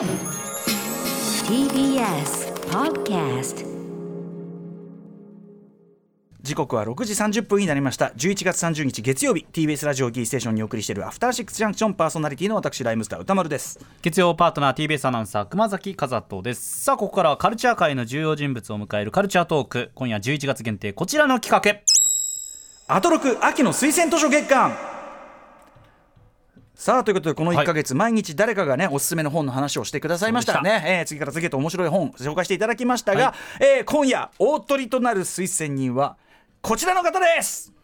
TBS Podcast 時刻は6時30分になりました。11月30日月曜日 TBS ラジオキーステーションにお送りしているアフターシックスジャンクションパーソナリティの私ライムスター歌丸です。月曜パートナー TBS アナウンサー熊崎和人です。さあここからはカルチャー界の重要人物を迎えるカルチャートーク。今夜11月限定こちらの企画。アトロク秋の推薦図書月間さあということでこの1か月、毎日誰かがねおすすめの本の話をしてくださいましたね、えー次から次へと面白い本紹介していただきましたが、えー今夜大鳥となる推薦人はこちらの方です。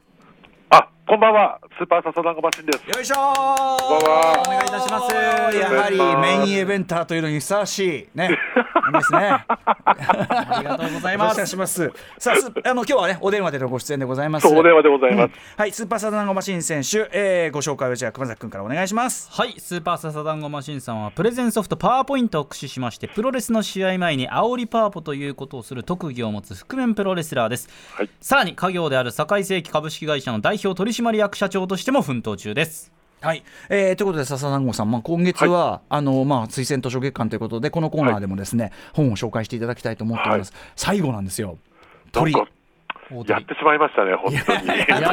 あ、こんばんは。スーパーササダンゴマシンです。よいしょお願いいたします。やはりメインイベンターというのにふさわしい。ね ですね。ありがとうございます。します。さあすあの今日はねお電話でのご出演でございます。お電話でございます。はいスーパーサザンゴマシン選手、えーご紹介をじゃあ熊崎君からお願いします。はいスーパーササダンゴマシンさんはプレゼンソフトパワーポイントを駆使しましてプロレスの試合前に煽りパワポということをする特技を持つ覆面プロレスラーです、はい。さらに家業である堺世紀株式会社の代表取締役社長としても奮闘中ですはい、えーということで笹団子さん、まあ、今月は、あのまあ、推薦図書月間ということでこのコーナーでもですね、本を紹介していただきたいと思っております、最後なんですよ。鳥やってしまいましたね、本当に。いやいやいや。いや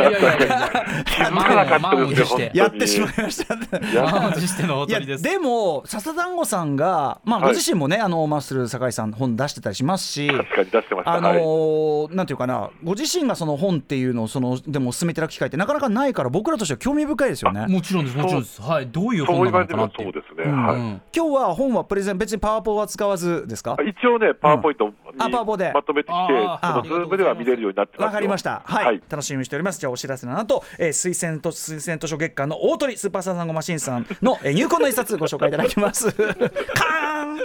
気づかなかったですね、本当に。やってしまいましたね。満を持しての大いや鳥ですでも笹団子さんが、まあ、はい。ご自身もね、あのマッスル酒井さん本出してたりしますし確かに出してました。あのなんていうかなご自身がその本っていうのをそのでも進めていただく機会ってなかなかないから僕らとしては興味深いですよね。もちろんですもちろんです。はい。どういうそう本なのかなそうですね。今日は本はプレゼン別にパワポは使わずですか？一応ね、パワーポイントにあパワポで。まとめてきて、そのズームでは見れるようになってますよわかりました。はい、はい。楽しみにしております。じゃあお知らせの後、えー、推薦と推薦図書月間の大トリスーパーササダンゴマシンさんの、えー入魂の一冊ご紹介いただきます。カーン。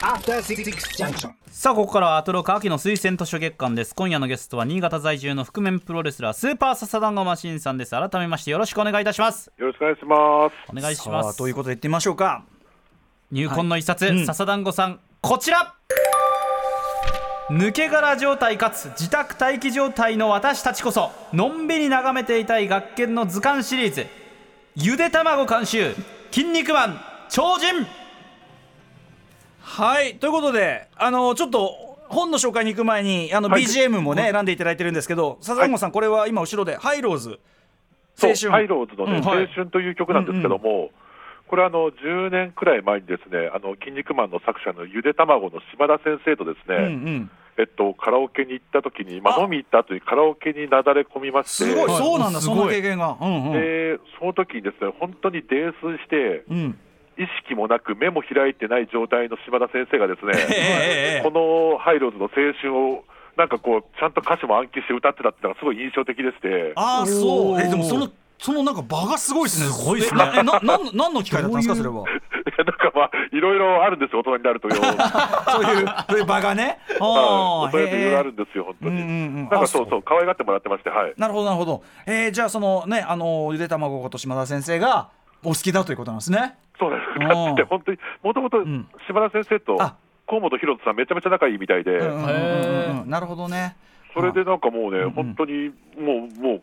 After Six Junction. さあここからはアトロク秋の推薦図書月間です今夜のゲストは新潟在住の覆面プロレスラースーパーササダンゴマシンさんです改めましてよろしくお願いいたしますよろしくお願いします。お願いしまさあすということで言ってみましょうか。入魂の一冊、うん笹団子さんこちら抜け殻状態かつ自宅待機状態の私たちこそのんびり眺めていたい学研の図鑑シリーズ。ゆで卵監修筋肉マン超人。はいということであのちょっと本の紹介に行く前にあのはい。BGM もね、選んでいただいてるんですけど笹団子さん、これは今後ろでハイローズそう青春。ハイローズのね、うん。はい。青春という曲なんですけども、これあの10年くらい前にですね、あの筋肉マンの作者のゆで卵の島田先生とですね、うんうん。えっとカラオケに行った時に、まああ。飲み行った後にカラオケになだれ込みまして、すごい、はいそうなんだそすごい。の経験が。うんうん、でその時にですね本当に泥酔して、うん。意識もなく目も開いてない状態の島田先生がですね、ええこのハイローズの青春をなんかこうちゃんと歌詞も暗記して歌ってたっていうのがすごい印象的でして。ああそう。えでもそのそのなんか場がすごいですね。すごいですね。えなえななん何の機会だったんですかそれは？なんかまあいろいろあるんですよ。大人になるとよ。そういう そういう場がね。あはい、そういろいろあへるんですよ、本当に。うんうんうん。なんかそう。あそう、可愛がってもらってまして、はい。なるほどなるほど。えー、じゃあそのねあのゆで卵こと島田先生がお好きだということなんですね。そうです。うん。だって本当に、もともとん。島田先生とあ。河本博人さん、めちゃめちゃ仲いいみたいで、なるほどね。それでなんかもうね、ん。本当にもう、もう、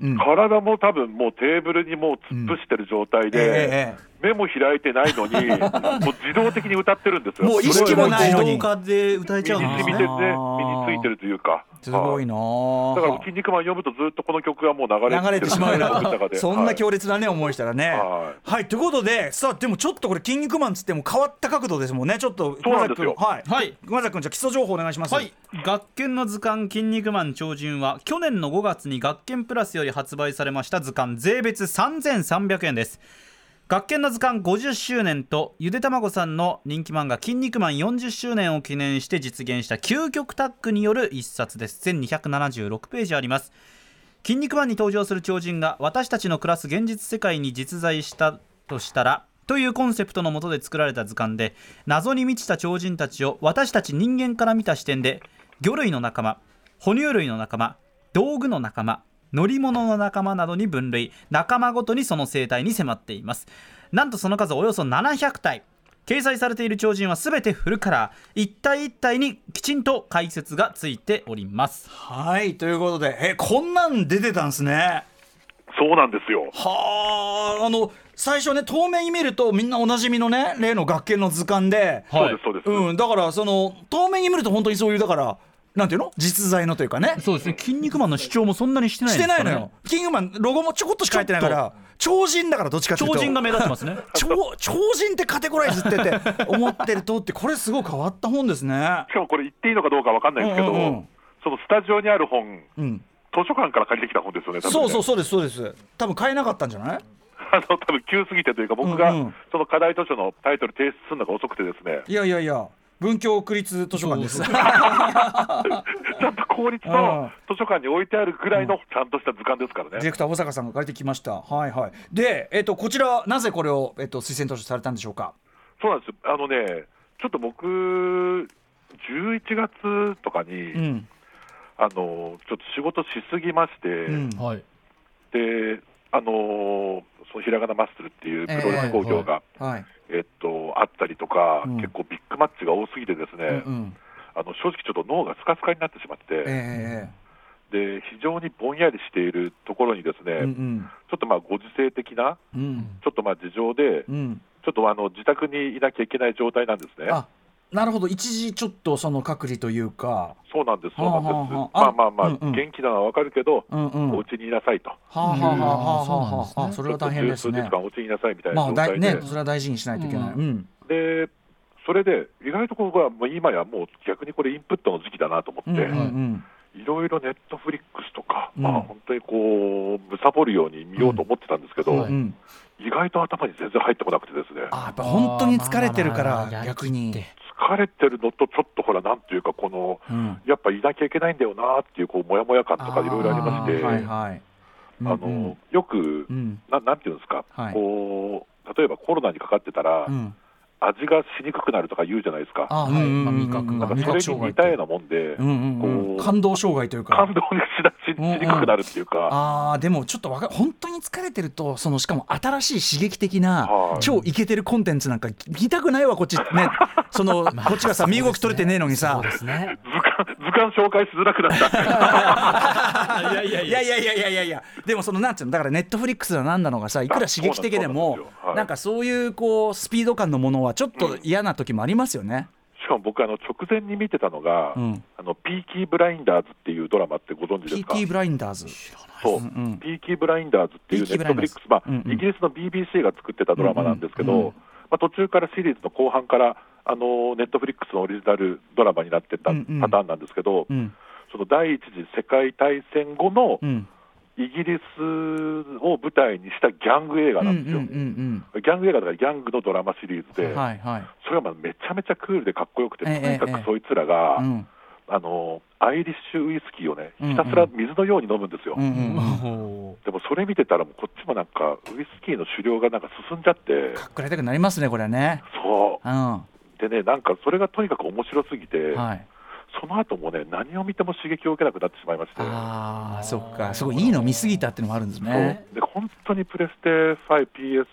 うん。体も多分もうテーブルにもう突っ伏してる状態ええで、ええ目も開いてないのに、もう自動的に歌ってるんですよ。もう意識もないのに。自動化で歌えちゃうんですね、ね身についてるというか。すごいな。はいだから、筋肉マン読むとずっとこの曲がもう流れ流れてしまう。なそんなはい強烈なね思いしたらね。ははいということでさあでもちょっとこれ「筋肉マン」っつっても変わった角度ですもんね。ちょっとそうなんですよ。熊崎君はい。はい。熊崎君じゃあ基礎情報お願いします。はい。学研の図鑑「筋肉マン超人」は去年の5月に学研プラスより発売されました図鑑税別3300円です学研の図鑑50周年とゆでたまごさんの人気漫画「筋肉マン」40周年を記念して実現した究極タッグによる一冊です。全276ページあります。筋肉マンに登場する超人が私たちの暮らす現実世界に実在したとしたらというコンセプトのもとで作られた図鑑で謎に満ちた超人たちを私たち人間から見た視点で魚類の仲間哺乳類の仲間道具の仲間乗り物の仲間などに分類。仲間ごとにその生態に迫っています。なんとその数およそ700体。掲載されている超人は全てフルカラー。一体一体にきちんと解説がついております。はいということで。えこんなん出てたんですね。そうなんですよ。はああの最初ね遠目に見るとみんなおなじみのね例の学研の図鑑で、そうです、そうです。うん、だからその遠目に見ると本当にそういうだからなんていうの？実在のというかね。そうですね。筋肉マンの主張もそんなにしてないしですからねてないのよ。キングマンロゴもちょこっとしか入ってないから超人だからどっちかっていうと。超人が目立ってますね。超超人ってカテゴライズってって思ってるとってこれすごい変わった本ですね。しかもこれ言っていいのかどうかわかんないんですけど、うんうんうん。そのスタジオにある本、うん。図書館から借りてきた本ですよね、多分ね。そうそうそうですそうです。多分買えなかったんじゃない？あの多分急すぎてというか、僕がうんうん。その課題図書のタイトル提出するのが遅くてですね、いやいやいや文京区立図書館です。ちゃんと公立の図書館に置いてあるぐらいのちゃんとした図鑑ですからね。ディレクター保坂さんが借りてきました。はいはい。でえっ、とこちらなぜこれを、えっと推薦図書されたんでしょうか？そうなんです。よあのね、ちょっと僕、11月とかに、うん。あのちょっと仕事しすぎまして、うん。はい。であのそのひらがなマッスルっていうプロレス工業が、はいえっと、あったりとか、うん。結構ビッグマッチが多すぎてですね、うんうん。あの正直ちょっと脳がスカスカになってしまって、えで非常にぼんやりしているところにですね、えうんうん。ちょっとまあご時世的な、うん。ちょっとまあ事情で、うん。ちょっとあの自宅にいなきゃいけない状態なんですね。あなるほど。一時ちょっとその隔離というか。そうなんです、そうなんです。はあはあ。はあまあまあまあ、うんうん。元気なのはわかるけど、うんうん。はお家にいなさいと。あはあはあはあはあそうなんですね。あそれは大変ですね。お家にいなさいみたいなまあ状態で、だいねそれは大事にしないといけない。うん。でそれで意外とここはもう今やもう逆にこれインプットの時期だなと思って、うんうんうん。いろいろネットフリックスとか、うん。まあ本当にこうむさぼるように見ようと思ってたんですけど、うん意外と頭に全然入ってこなくてですね。あやっぱ本当に疲れてるから逆に疲れてるのとちょっとほらなんていうかこのうん。やっぱいなきゃいけないんだよなっていうこうモヤモヤ感とかいろいろありまして、はいはい。うんあのよく、うん。ななんていうんですか、はい。こう例えばコロナにかかってたら、うん味がしにくくなるとか言うじゃないですか。あ、あ、味覚が。似たようなもんで、感動障害というか。感動にししにくくなるっていうか。うんうん、ああ、でもちょっとわか本当に疲れてると、そのしかも新しい刺激的な、い、超イケてるコンテンツなんか見たくないわ、こっち。ね、その、こっちがさ、身動き取れてねえのにさ。そうですね。図鑑紹介しづらくなった いやいやいやいやいやいやいやでもそのなんていうのだからネットフリックスのなのがさいくら刺激的でもなんかそういうこうスピード感のものはちょっと嫌な時もありますよね。しかも僕あの直前に見てたのが、うん。あのピーキーブラインダーズっていうドラマってご存知ですか？ Peaky Blinders。そう、うんうん。 Peaky Blinders っていう Netflix、まあうんうん。イギリスの BBC が作ってたドラマなんですけど、うんうんうん。まあ、途中からシリーズの後半からあの Netflix のオリジナルドラマになってったうんうん。パターンなんですけど、うん。その第一次世界大戦後のうんイギリスを舞台にしたギャング映画うんうなんですよ。んギャング映画だからギャングのドラマシリーズうんで、はいはい。それがまあめちゃめちゃクールでかっこよくて、ええとにかくそいつらが、うんあのアイリッシュウイスキーをね、うんうんひたすら水のように飲むんですよ。うんうんおでもそれ見てたら、こっちもなんか、ウイスキーの狩猟がなんか進んじゃって、かっこらいたくなりますねこれね。そうう、んでね、なんかそれがとにかく面白すぎて、はい。その後もね、何を見ても刺激を受けなくなってしまいまして、ああそっかすごいいいの見すぎたっていうのもあるんですね。で本当にプレステ5、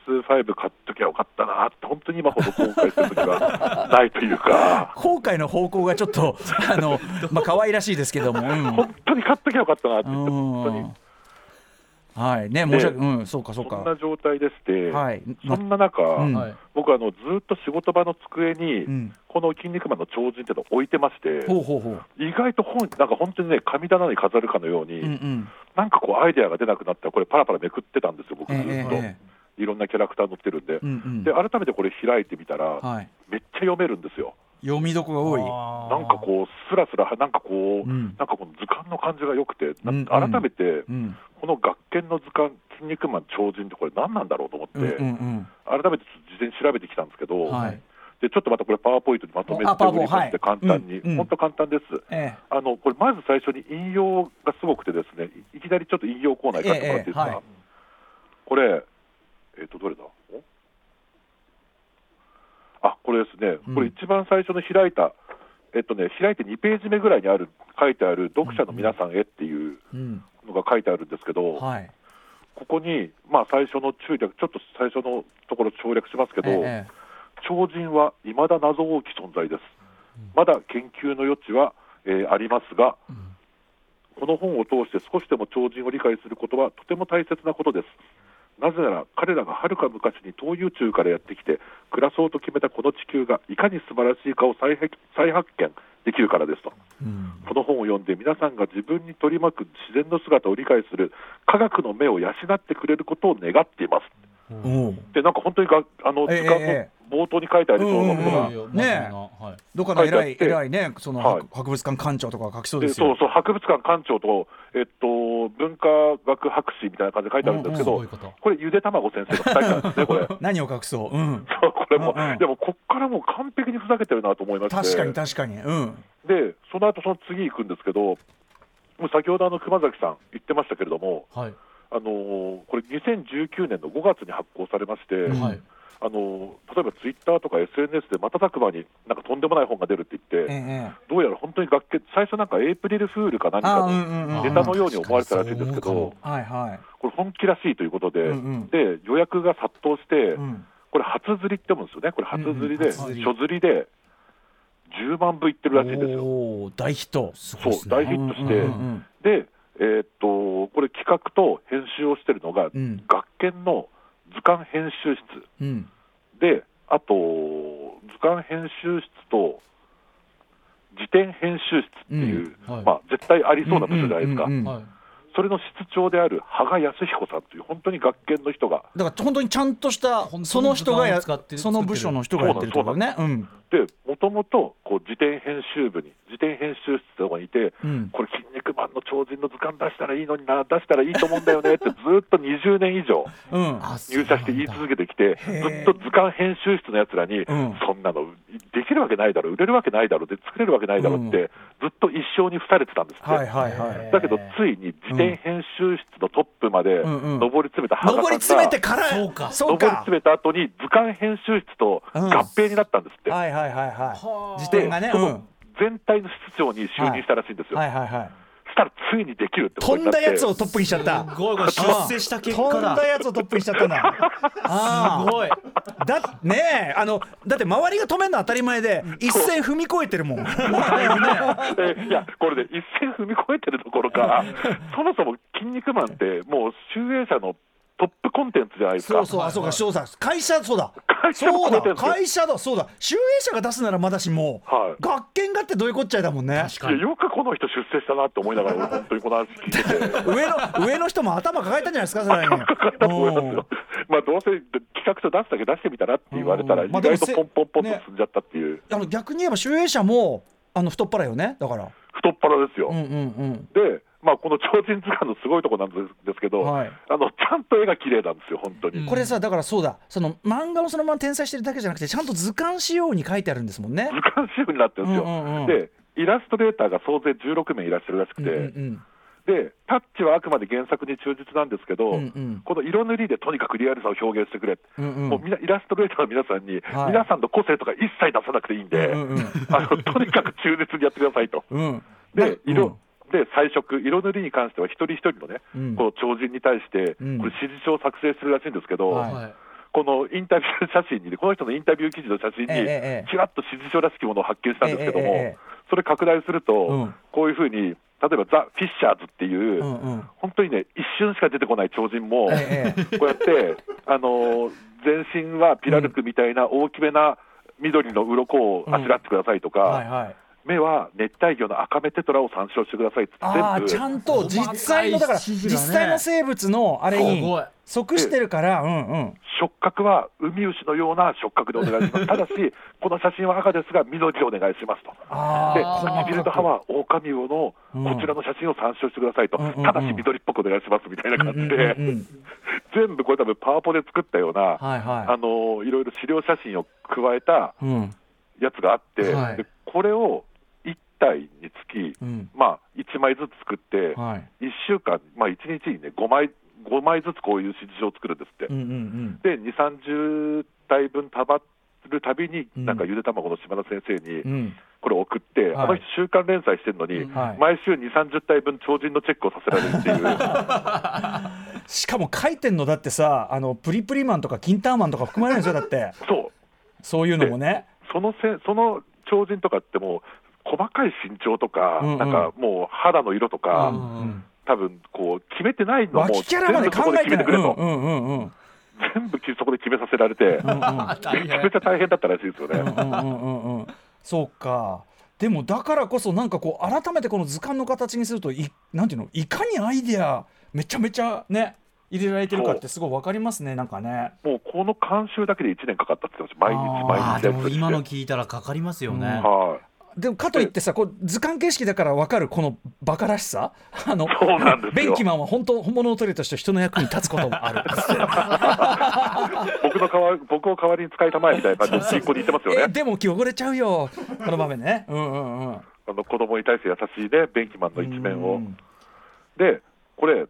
PS5 買っときゃよかったなって、本当に今ほど後悔する時がないというか、後悔の方向がちょっとあのまあ可愛らしいですけども。うん本当に買っときゃよかったなって本当にうん。はい。ね申し訳うんそうかそうか。そんな状態でして、はい。そんな中、うん。はい。僕あの、ずっと仕事場の机に、うん。この筋肉マンの超人っていうのを置いてまして、ほうほうほう。意外と本、なんか本当にね、神棚に飾るかのように、うんうん。なんかこう、アイデアが出なくなったら、これ、パラパラめくってたんですよ、僕、ずっと、え。えええいろんなキャラクター載ってるんで、うんうん。で改めてこれ、開いてみたら、はい。めっちゃ読めるんですよ、読みどこが多い？なんかこう、すらすら、なんかこう、うん。なんかこの図鑑の感じが良くて、なうん。改めて、うん。この学研の図鑑、筋肉マン超人って、これ、何なんだろうと思って、うんうん改めて事前に調べてきたんですけど、うんはい。でちょっとまたこれ、パワーポイントにまとめて簡単に、うんうん。本当簡単です。えあのこれ、まず最初に引用がすごくて、ですねいいきなりちょっと引用コーナーにかってもらっていいですか、ええええはい。これ、えっ、と、どれだ？おあこれですね、うん。これ、一番最初の開いた、えっとね、開いて2ページ目ぐらいにある、書いてある、読者の皆さんへっていうのが書いてあるんですけど、はい。ここに、まあ、最初の中略、ちょっと最初のところ省略しますけど、ええ超人は未だ謎多き存在です。まだ研究の余地は、えーありますが、この本を通して少しでも超人を理解することはとても大切なことです。なぜなら彼らがはるか昔に遠い宇宙からやってきて暮らそうと決めたこの地球がいかに素晴らしいかを再発再発見できるからですと、この本を読んで皆さんが自分に取り巻く自然の姿を理解する科学の目を養ってくれることを願っています。おうでなんか本当にがあのええ図鑑えの冒頭に書いてありそうなことが、ねどっかの偉い偉いねそのはい。博博物館館長とか書きそうでですよ。そうそう博物館館長と、えっと、文化学博士みたいな感じで書いてあるんですけど、うん。うん。これ、ゆで卵先生の2人なんですね、これ。何を隠そう。うん。そうこれも、うんうん。でもこっからもう完璧にふざけてるなと思いまして、確かに確かに。うん。でその後その次行くんですけど、もう先ほどあの熊崎さん言ってましたけれども、はい。あのーこれ、2019年の5月に発行されまして、はいあのー例えばツイッターとか SNS で瞬く間になんかとんでもない本が出るって言って、ええどうやら本当に学研、最初なんかエイプリルフールか何かのネタのように思われてたらしいんですけど、はいはい。これ、本気らしいということで、うんうん。で予約が殺到して、うん。これ、初釣りって思うんですよね、これ、初釣りで、うんうん初釣り。で10万部いってるらしいんですよ。大ヒット。そう大ヒットして、うんうんうん。で、えーっとこれ、企画と編集をしてるのが、うん。学研の図鑑編集室。うん。で、あと図鑑編集室と辞典編集室っていう、うん。はい。まあ、絶対ありそうな部署じゃないですか、うんうんうん。はいそれの室長である羽賀康彦さんという、本当に学研の人が、だから本当にちゃんとしたその人がやその部署の人がやってるってことね。うん。でもともとこう辞典編集部に、辞典編集室とかにいて、うん。これ、筋肉マンの超人の図鑑出したらいいのにな、出したらいいと思うんだよねって、ずっと20年以上入社して言い続けてきて、ずへー。っと図鑑編集室のやつらに、ん。そんなのできるわけないだろ、売れるわけないだろ、で作れるわけないだろって、ずっと一生に付されてたんですって。はいはいはい。だけど、ついに辞典編集室のトップまでうん。うん上り詰めた羽賀上りさんが、詰めてからそうか。そうか。上り詰めた後に図鑑編集室と合併になったんですって。はいはいはいはい。はあ。辞典がねうんその全体の室長に就任したらしいんですよ。はいはいはい。そしたらついにできるってこ飛んだやつをトップにしちゃった。すごいこれ出世した結果飛んだだやつをトップにしちゃったんだあすごい。あだねえあのだって周りが止めるのは当たり前で一線踏み越えてるもん。えいや、これで一線踏み越えてるどころか、そもそも「筋肉マン」って、もう集英社のトップコンテンツじゃないですか。そうそうあそうかそうだ会社そうだ。会社のそうだ。会社だ。そうだ。集英社が出すならまだしも、はい。学研がってどういうこっちゃいだもんね。確かに。いやよくこの人出世したなって思いながら、本当にこの話聞いてて。上の上の人も頭抱えたんじゃないですか それに。まあどうせ企画書出すだけ出してみたらって言われたら、意外とポンポンポンとね。進んじゃったっていう、あの逆に言えば集英社もあの太っ腹よね。だから。太っ腹ですよ。うんうんうん。で、まあ、この超人図鑑のすごいところなんですけど、はい。あのちゃんと絵が綺麗なんですよ、本当に。これさだからそうだ。その漫画をそのまま転載してるだけじゃなくてちゃんと図鑑仕様に書いてあるんですもんね。図鑑集になってるんですよ、うんうんうんでイラストレーターが総勢16名いらっしゃるらしくて、うんうんでタッチはあくまで原作に忠実なんですけど、うんうん。この色塗りでとにかくリアルさを表現してくれ、うんうん。もうみんなイラストレーターの皆さんに、はい。皆さんの個性とか一切出さなくていいんで、うんうんうん。あのとにかく忠実にやってくださいと。うん。で色、うんで彩色、色塗りに関しては一人一人のね、うん。この超人に対して、うん。これ、指示書を作成するらしいんですけど、はい。はいこのインタビュー写真に、この人のインタビュー記事の写真に、ちらっと指示書らしきものを発見したんですけども、それ拡大すると、うん。こういうふうに、例えばザ・フィッシャーズっていう、うんうん。本当にね、一瞬しか出てこない超人も、ええこうやって、あのー全身はピラルクみたいな大きめな緑の鱗をあしらってくださいとか、目は熱帯魚のアカメテトラを参照してくださいってああちゃ全部んと実際のだから実際の生物のあれすに即してるからうんうん。触覚はウミウシのような触覚でお願いします。ただし、この写真は赤ですが、緑でお願いしますと。で、唇と歯は狼魚のこちらの写真を参照してくださいと、うん。うんうんただし緑っぽくお願いしますみたいな感じで、うんうんうん全部これ、多分パワポで作ったような、はいはい。あのいろいろ資料写真を加えたうん。やつがあって、はい。でこれを1体につき、うん。まあ、1枚ずつ作って、はい。1週間、まあ、1日にね5枚、5枚ずつこういう指示書を作るんですって。うんうんで2、30体分たまるたびに、うん。なんかゆで卵の島田先生にうん。うんこれ送って、はい。あの人、週刊連載してるのに、はい。毎週2、30体分、超人のチェックをさせられるっていう、しかも書いてんのだってさあのプリプリマンとかキンターマンとか含まれるんですよだって。そう、そういうのもね。そのせその超人とかってもう、細かい身長とか、うんうん。なんかもう肌の色とか、うん多分こう決めてないのも脇キャラまで考えてない。全部そこで決めてくれと、うんうんうんうん。全部そこで決めさせられて、めちゃめちゃ大変だったらしいですよね。うんうんうんうんそうか。でもだからこそなんかこう改めてこの図鑑の形にするといなんていうのいかにアイデアめちゃめちゃね入れられてるかってすごいわかりますねなんかね。もうこの監修だけで1年かかったって言ってました、毎日毎日。やつしても今の聞いたらかかりますよね、はいでもかといってさこう図鑑形式だからわかるこのバカらしさ？あのそうなんですよ。ベンキマンは本当本物のトリとして人の役に立つこともある。僕の代わ僕を代わりに使いたまえみたいな感じで実行に言ってますよね。えでも汚れちゃうよ。この場面ね。うんうんうん。あの子供に対して優しいね、ベンキマンの一面を。うん。で、これ、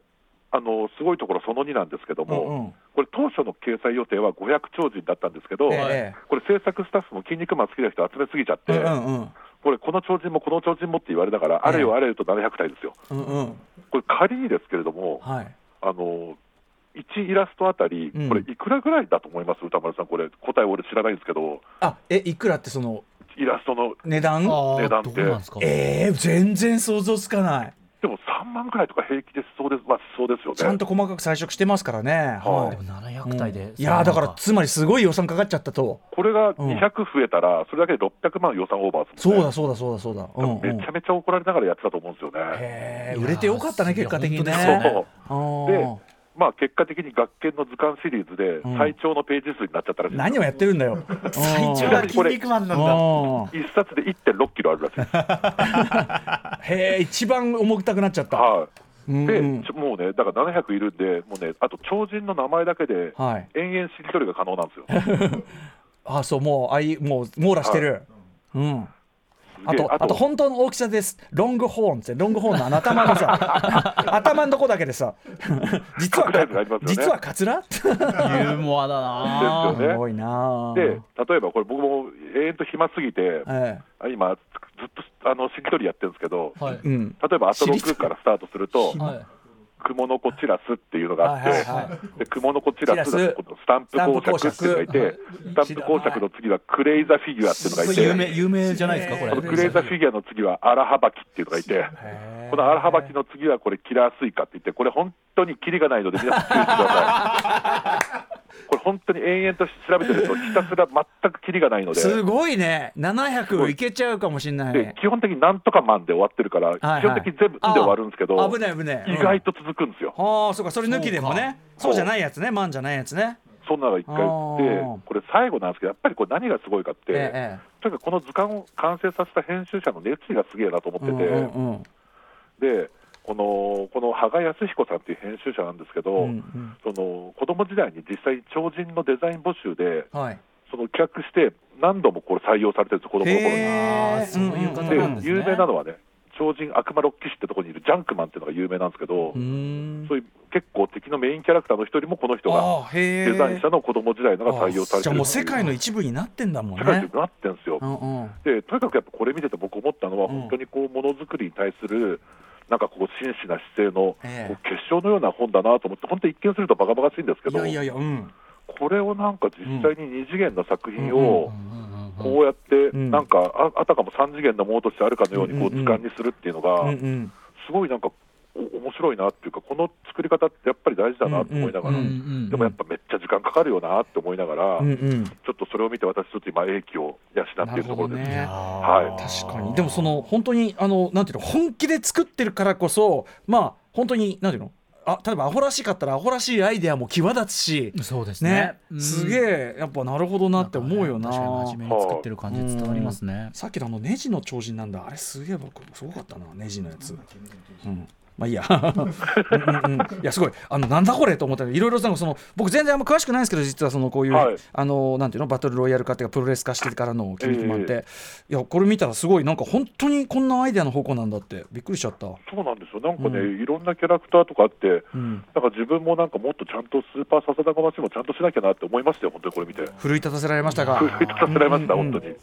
あのすごいところその2なんですけども、うんうん。これ、当初の掲載予定は500超人だったんですけど、ええ。これ、制作スタッフも筋肉マン好きな人集めすぎちゃって、うんうんうんこれ、この超人もこの超人もって言われながら、ええ。あれよあれよと700体ですよ。うんうん。これ、仮にですけれども、はい。あの1イラストあたりうん、これ、いくらぐらいだと思います、歌丸さん、これ、答え、俺知らないんですけど、あえいくらってそのイラストの、値段？値段って。どうなんですかえー、全然想像つかないでも3万ぐらいとか平気でしそうです、まあ、しそうですよね。ちゃんと細かく彩色してますからね。はい。でも700体で、いやーだからつまりすごい予算かかっちゃったと。これがうん。200増えたら、それだけで600万予算オーバーね。そうだそうだそうだそうだ。うんうん。めちゃめちゃ怒られながらやってたと思うんですよね。売れてよかったね結果的にね。で、まあ、結果的に学研の図鑑シリーズでうん。最長のページ数になっちゃったらしいです何をやってるんだよ。最長うんが筋肉マンなんだ。うん。一冊で1.6キロあるらしい。へえ一番重たくなっちゃった。はい。で、うんうん。ちょもうね、だから700いるんで、もうね、あと超人の名前だけで、はい。延々しりとりが可能なんですよ。あそうもうあいもう網羅してる。うんあとあと。本当の大きさです。ロングホーンってロングホーンのあの頭のさ 頭のとこだけでさ実はね。実はカツラユーモアだな。ですよね。すごいな。あで、例えばこれ、僕も永遠と暇すぎて、今、ずっとあのしりとりやってるんですけど、はい。例えば、あとしりとり6からスタートすると、はいクモのコチラスっていうのがあって、はいはい。はでクモのコチラスチラス。がこのスタンプ公爵っていうのがいて、スタンプ公爵。の次はクレイザフィギュアっていうのがいこれ有名て、有名じゃないですかこれ。このクレイザフィギュアの次はアラハバキっていうのがいて、このアラハバキの次はこれキラースイカって言って、これ本当にキリがないので皆さん注意してください。これ本当に延々と調べてるとひたすら全くキリがないので。すごいね。700いけちゃうかもしれない。で基本的になんとかマンで終わってるから、はい基本的に全部「ん」で終わるんですけど、あ危ない危ない。意外と続くんですよ。ああそうかそれ抜きでもね。そそううじゃないやつね。マンじゃないやつね。そんなのが一回言ってこれ最後なんですけど、やっぱりこれ何がすごいかって、ええ。とにかくこの図鑑を完成させた編集者の熱意がすげえなと思ってて、うんうんうん。でこのこの羽賀康彦さんっていう編集者なんですけど、うんうん。その子供時代に実際、超人のデザイン募集で、はい。その企画して、何度もこれ採用されてるんです、子供の頃に。そういう方でなんですね。有名なのはね、超人悪魔ロッキ士ってところにいるジャンクマンっていうのが有名なんですけど、うそういう結構敵のメインキャラクターの一人もこの人がデザインしたのを子供時代のが採用されてるじゃあもう世界の一部になってんだもんね。世界でなってるんですよ。うんうん。でとにかくやっぱこれ見てて僕思ったのは、うん。本当にこうものづくりに対するなんかこう真摯な姿勢の、ええ。こう結晶のような本だなと思って、本当一見するとバカバカしいんですけど、いやいやうん。これをなんか実際に二次元の作品うんをこうやって、ん。なんかああたかも三次元のものとしてあるかのようにこう図鑑にするっていうのが、すごいなんかお面白いなっていうか、この作り方ってやっぱり大事だなと思いながら、うんうん。でもやっぱめっちゃ時間かかるよなって思いながら、うんうん。ちょっとそれを見て、私、ちょっと今、英気を養っているところです。ね。はい。確かに。でもその本当にあのなんていうの本気で作ってるからこそまあ本当になんていうのあ例えばアホらしかったらアホらしいアイデアも際立つしそうですね。ね。すげえやっぱなるほどなって思うよな。確かに真面目に作ってる感じ伝わりますね。さっきのあのネジの超人なんだ。あれすげえ僕すごかったなネジのやつ、うん、まあいいや。うんうんうん。いやすごい。あのなんだこれと思った。らいろいろその僕全然あんま詳しくないんですけど実はそのこういう、はい。あのなんていうのバトルロイヤル化っていうかプロレス化してからの筋肉マンって、いやこれ見たらすごいなんか本当にこんなアイデアの方向なんだって。びっくりしちゃった、そうなんですよ、なんかね、ういろんなキャラクターとかあって、うん、なんか自分もなんかもっとちゃんとスーパーササダゴマシンもちゃんとしなきゃなって思いましたよ、本当にこれ見て。奮い立たせられましたが 奮い立たせられました、うん。うん本当に。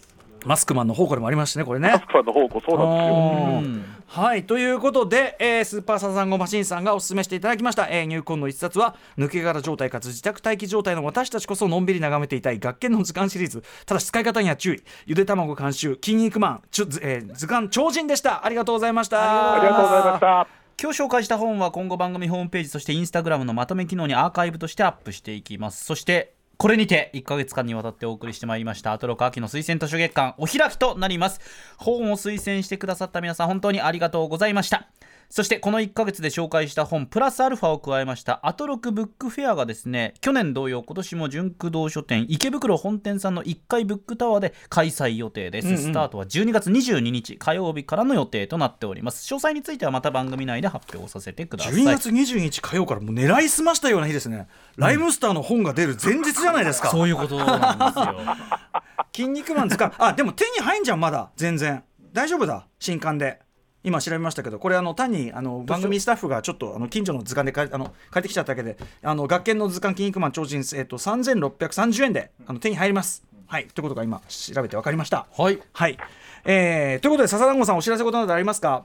マスクマンの方向でもありましたねこれね。マスクファンの方向、そうなんですよ。うんはいということで、えースーパーサザンゴマシンさんがお勧めしていただきました、えー入魂の一冊は抜け殻状態かつ自宅待機状態の私たちこそのんびり眺めていたい学研の図鑑シリーズ。ただし使い方には注意。ゆで卵監修筋肉マンちょ、ずえー図鑑超人でした。ありがとうございました。ありがとうございました。今日紹介した本は今後番組ホームページそしてインスタグラムのまとめ機能にアーカイブとしてアップしていきます。そしてこれにて1ヶ月間にわたってお送りしてまいりましたアトロク秋の推薦図書月間お開きとなります。本を推薦してくださった皆さん本当にありがとうございました。そしてこの1ヶ月で紹介した本プラスアルファを加えましたアトロクブックフェアがですね去年同様今年も純駆動書店池袋本店さんの1階ブックタワーで開催予定です、スタートは12月22日火曜日からの予定となっております。詳細についてはまた番組内で発表させてください。12月22日火曜からもう狙いすましたような日ですね、ライムスターの本が出る前日じゃないですか、そういうことなんですよ。筋肉マン図鑑あでも手に入んじゃんまだ。全然。大丈夫だ。新刊で今調べましたけどこれあの単にあの番組スタッフがちょっとあの近所の図鑑でかあの借りてきちゃっただけであの学研の図鑑筋肉マン超人、えっと、3630円であの手に入ります。はい。ということが今調べて分かりました。はい。はい、えーということで笹団子さんお知らせことなどありますか？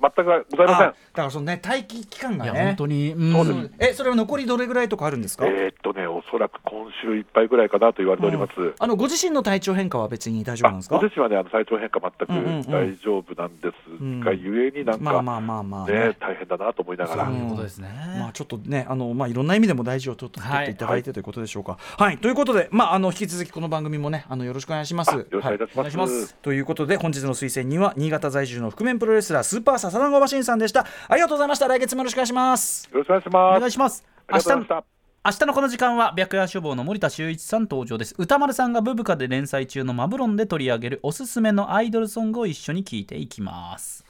全くございません。あだ。からそのね待機期間がね。本当に、うん。そうです。えそれは残りどれぐらいとかあるんですか、えーっとね、おそらく今週いっぱいぐらいかなと言われております。あのご自身の体調変化は別に大丈夫なんですか？ご自身はね、あの体調変化全うんうんうん。く大丈夫なんですが、ゆえになんか、まあまあまあまあ、ね、大変だなと思いながら。そう。いうことですね、まあちょっとねあのまあいろんな意味でも大事をとってはいいただいてということでしょうか。はい、ということでまああの引き続きこの番組もねあのよろしくお願いします。よろしくお願いいたします。はい。お願いします。ということで本日の推薦人は新潟在住の覆面プロレスラースーパーササダンゴバシンさんでした。ありがとうございました。来月もよろしくお願いします。よろしくお願いしおます。願いしますありがとうございました。明日のこの時間は白夜書房の森田修一さん登場です歌丸さんがブブカで連載中のマブロンで取り上げるおすすめのアイドルソングを一緒に聞いていきます.